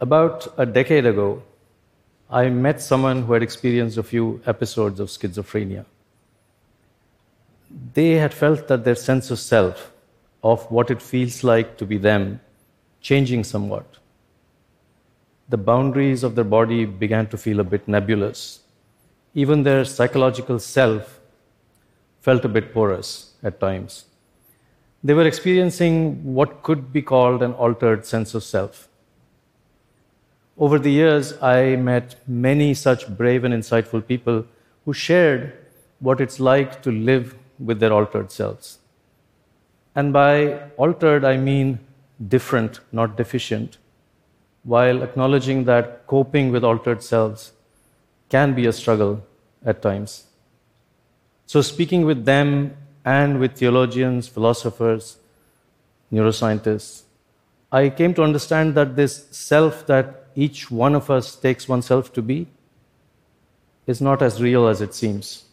About a decade ago, I met someone who had experienced a few episodes of schizophrenia. They had felt that their sense of self, of what it feels like to be them, changing somewhat. The boundaries of their body began to feel a bit nebulous. Even their psychological self felt a bit porous at times. They were experiencing what could be called an altered sense of self. Over the years, I met many such brave and insightful people who shared what it's like to live with their altered selves. And by altered, I mean different, not deficient, while acknowledging that coping with altered selves can be a struggle at times. So, speaking with them and with theologians, philosophers, neuroscientists, I came to understand that this self that each one of us takes oneself to be is not as real as it seems.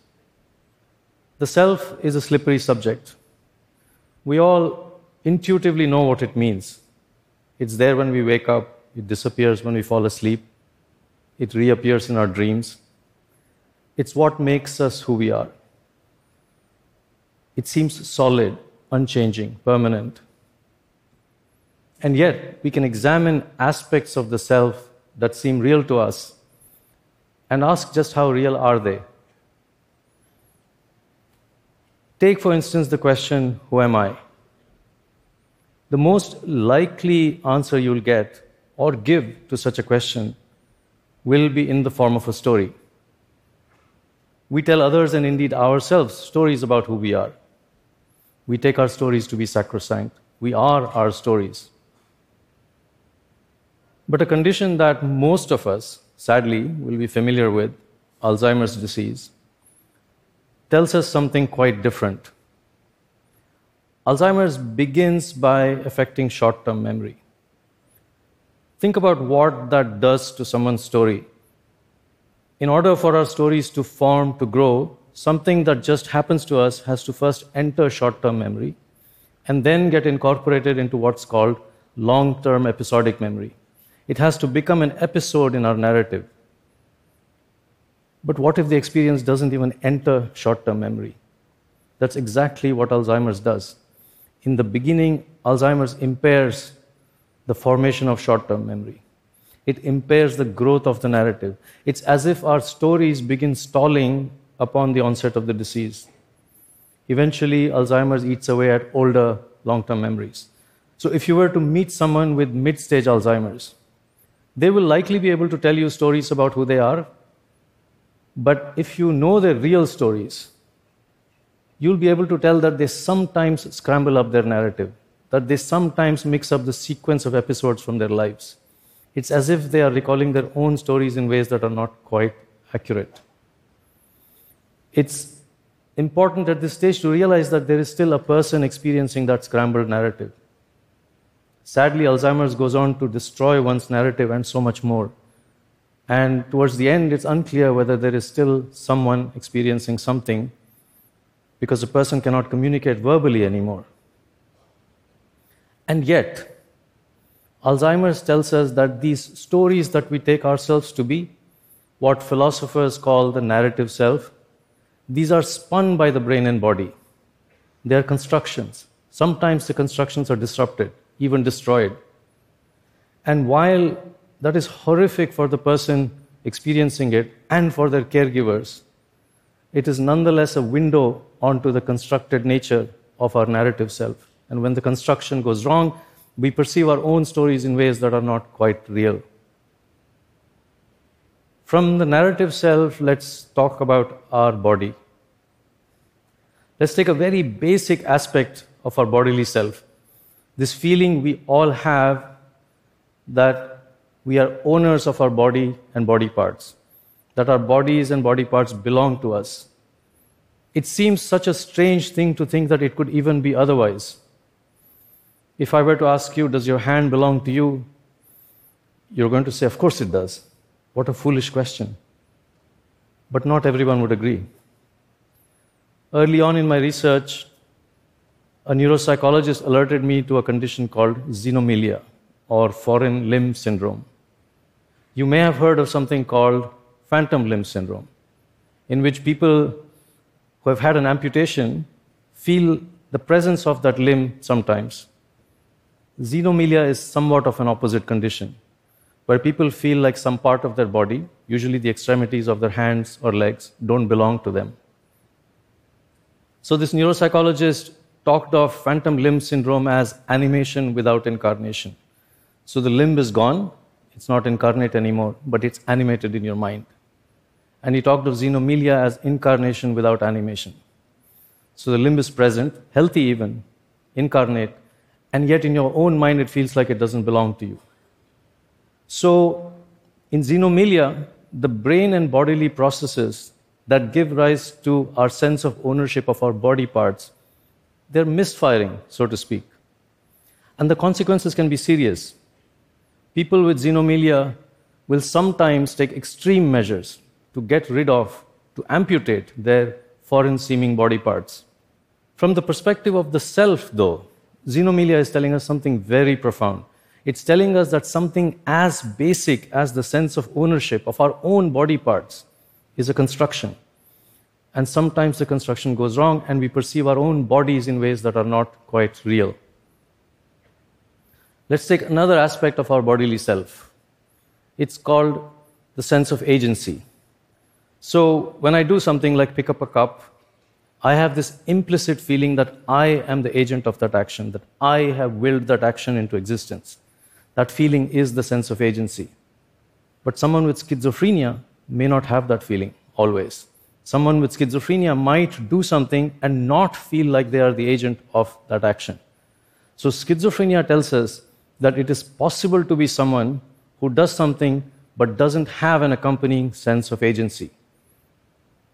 The self is a slippery subject. We all intuitively know what it means. It's there when we wake up, it disappears when we fall asleep, it reappears in our dreams. It's what makes us who we are. It seems solid, unchanging, permanent. And yet, we can examine aspects of the self that seem real to us and ask just how real are they? Take, for instance, the question, Who am I? The most likely answer you'll get or give to such a question will be in the form of a story. We tell others and indeed ourselves stories about who we are. We take our stories to be sacrosanct. We are our stories. But a condition that most of us, sadly, will be familiar with, Alzheimer's disease, tells us something quite different. Alzheimer's begins by affecting short term memory. Think about what that does to someone's story. In order for our stories to form, to grow, something that just happens to us has to first enter short term memory and then get incorporated into what's called long term episodic memory. It has to become an episode in our narrative. But what if the experience doesn't even enter short term memory? That's exactly what Alzheimer's does. In the beginning, Alzheimer's impairs the formation of short term memory. It impairs the growth of the narrative. It's as if our stories begin stalling upon the onset of the disease. Eventually, Alzheimer's eats away at older long term memories. So, if you were to meet someone with mid stage Alzheimer's, they will likely be able to tell you stories about who they are. But if you know their real stories, you'll be able to tell that they sometimes scramble up their narrative, that they sometimes mix up the sequence of episodes from their lives. It's as if they are recalling their own stories in ways that are not quite accurate. It's important at this stage to realize that there is still a person experiencing that scrambled narrative. Sadly, Alzheimer's goes on to destroy one's narrative and so much more. And towards the end, it's unclear whether there is still someone experiencing something because the person cannot communicate verbally anymore. And yet, Alzheimer's tells us that these stories that we take ourselves to be, what philosophers call the narrative self, these are spun by the brain and body. They are constructions. Sometimes the constructions are disrupted even destroyed. And while that is horrific for the person experiencing it and for their caregivers, it is nonetheless a window onto the constructed nature of our narrative self. And when the construction goes wrong, we perceive our own stories in ways that are not quite real. From the narrative self, let's talk about our body. Let's take a very basic aspect of our bodily self this feeling we all have that we are owners of our body and body parts, that our bodies and body parts belong to us. It seems such a strange thing to think that it could even be otherwise. If I were to ask you, Does your hand belong to you? You're going to say, Of course it does. What a foolish question. But not everyone would agree. Early on in my research, a neuropsychologist alerted me to a condition called xenomelia or foreign limb syndrome. You may have heard of something called phantom limb syndrome, in which people who have had an amputation feel the presence of that limb sometimes. Xenomelia is somewhat of an opposite condition, where people feel like some part of their body, usually the extremities of their hands or legs, don't belong to them. So, this neuropsychologist talked of phantom limb syndrome as animation without incarnation. So, the limb is gone, it's not incarnate anymore, but it's animated in your mind. And he talked of xenomelia as incarnation without animation. So, the limb is present, healthy even, incarnate, and yet in your own mind it feels like it doesn't belong to you. So, in xenomelia, the brain and bodily processes that give rise to our sense of ownership of our body parts, they're misfiring, so to speak. And the consequences can be serious. People with xenomelia will sometimes take extreme measures to get rid of, to amputate their foreign seeming body parts. From the perspective of the self, though, xenomelia is telling us something very profound. It's telling us that something as basic as the sense of ownership of our own body parts is a construction. And sometimes the construction goes wrong, and we perceive our own bodies in ways that are not quite real. Let's take another aspect of our bodily self. It's called the sense of agency. So, when I do something like pick up a cup, I have this implicit feeling that I am the agent of that action, that I have willed that action into existence. That feeling is the sense of agency. But someone with schizophrenia may not have that feeling always. Someone with schizophrenia might do something and not feel like they are the agent of that action. So, schizophrenia tells us that it is possible to be someone who does something but doesn't have an accompanying sense of agency.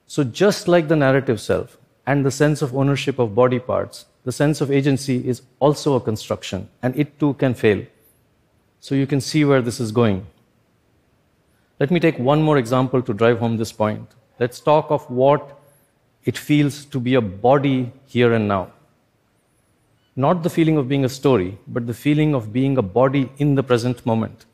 So, just like the narrative self and the sense of ownership of body parts, the sense of agency is also a construction, and it too can fail. So, you can see where this is going. Let me take one more example to drive home this point. Let's talk of what it feels to be a body here and now. Not the feeling of being a story, but the feeling of being a body in the present moment.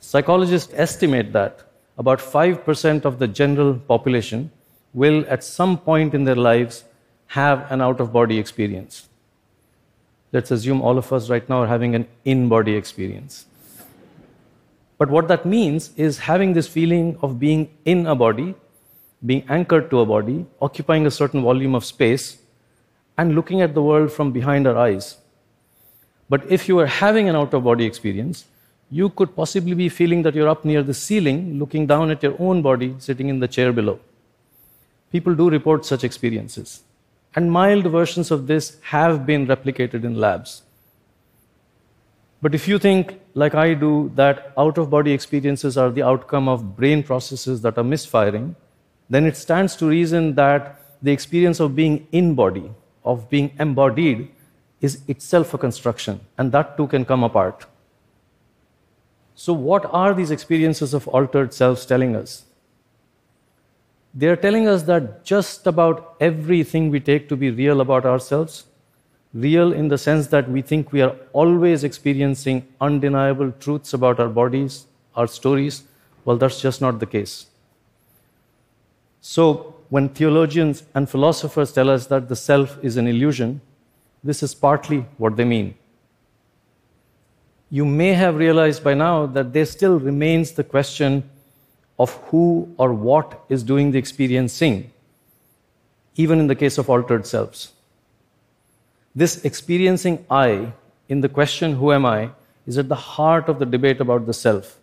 Psychologists estimate that about 5% of the general population will, at some point in their lives, have an out of body experience. Let's assume all of us right now are having an in body experience. But what that means is having this feeling of being in a body, being anchored to a body, occupying a certain volume of space, and looking at the world from behind our eyes. But if you are having an out of body experience, you could possibly be feeling that you're up near the ceiling, looking down at your own body, sitting in the chair below. People do report such experiences. And mild versions of this have been replicated in labs. But if you think, like I do, that out of body experiences are the outcome of brain processes that are misfiring, then it stands to reason that the experience of being in body, of being embodied, is itself a construction, and that too can come apart. So, what are these experiences of altered selves telling us? They are telling us that just about everything we take to be real about ourselves real in the sense that we think we are always experiencing undeniable truths about our bodies, our stories. Well, that's just not the case. So, when theologians and philosophers tell us that the self is an illusion, this is partly what they mean. You may have realized by now that there still remains the question of who or what is doing the experiencing, even in the case of altered selves. This experiencing I in the question, Who am I? is at the heart of the debate about the self.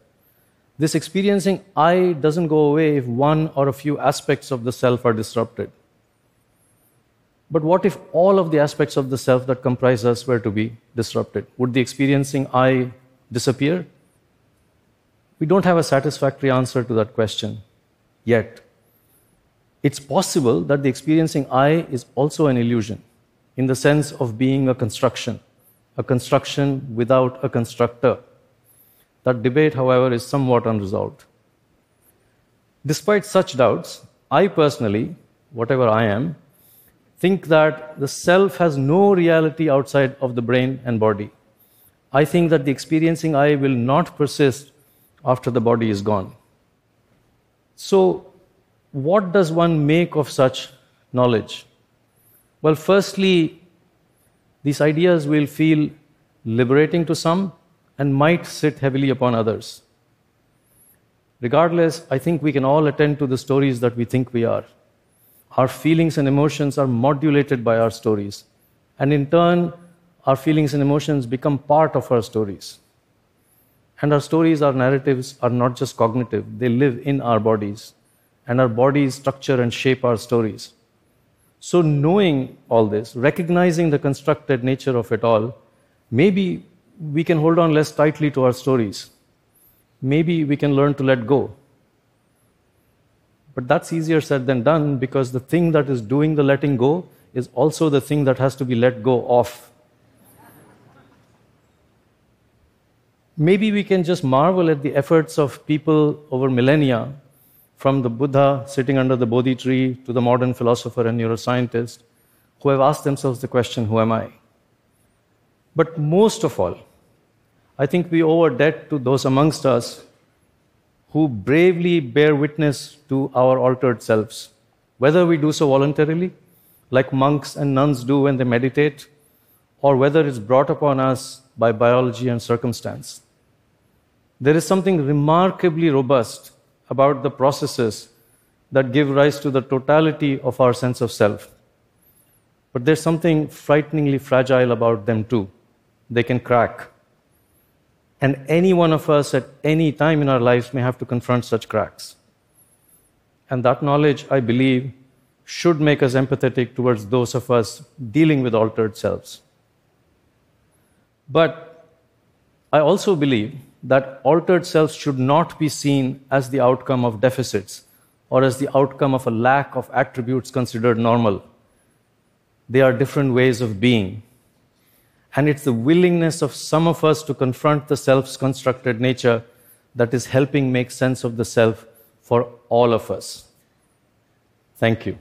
This experiencing I doesn't go away if one or a few aspects of the self are disrupted. But what if all of the aspects of the self that comprise us were to be disrupted? Would the experiencing I disappear? We don't have a satisfactory answer to that question yet. It's possible that the experiencing I is also an illusion in the sense of being a construction, a construction without a constructor. That debate, however, is somewhat unresolved. Despite such doubts, I personally, whatever I am, think that the self has no reality outside of the brain and body. I think that the experiencing I will not persist after the body is gone. So, what does one make of such knowledge? Well, firstly, these ideas will feel liberating to some and might sit heavily upon others. Regardless, I think we can all attend to the stories that we think we are. Our feelings and emotions are modulated by our stories. And in turn, our feelings and emotions become part of our stories. And our stories, our narratives are not just cognitive, they live in our bodies. And our bodies structure and shape our stories. So, knowing all this, recognizing the constructed nature of it all, maybe we can hold on less tightly to our stories. Maybe we can learn to let go. But that's easier said than done because the thing that is doing the letting go is also the thing that has to be let go of. Maybe we can just marvel at the efforts of people over millennia, from the Buddha sitting under the Bodhi tree to the modern philosopher and neuroscientist, who have asked themselves the question, Who am I? But most of all, I think we owe a debt to those amongst us who bravely bear witness to our altered selves, whether we do so voluntarily, like monks and nuns do when they meditate, or whether it's brought upon us by biology and circumstance. There is something remarkably robust about the processes that give rise to the totality of our sense of self. But there's something frighteningly fragile about them too. They can crack. And any one of us at any time in our lives may have to confront such cracks. And that knowledge, I believe, should make us empathetic towards those of us dealing with altered selves. But I also believe that altered selves should not be seen as the outcome of deficits or as the outcome of a lack of attributes considered normal. They are different ways of being. And it's the willingness of some of us to confront the self's constructed nature that is helping make sense of the self for all of us. Thank you.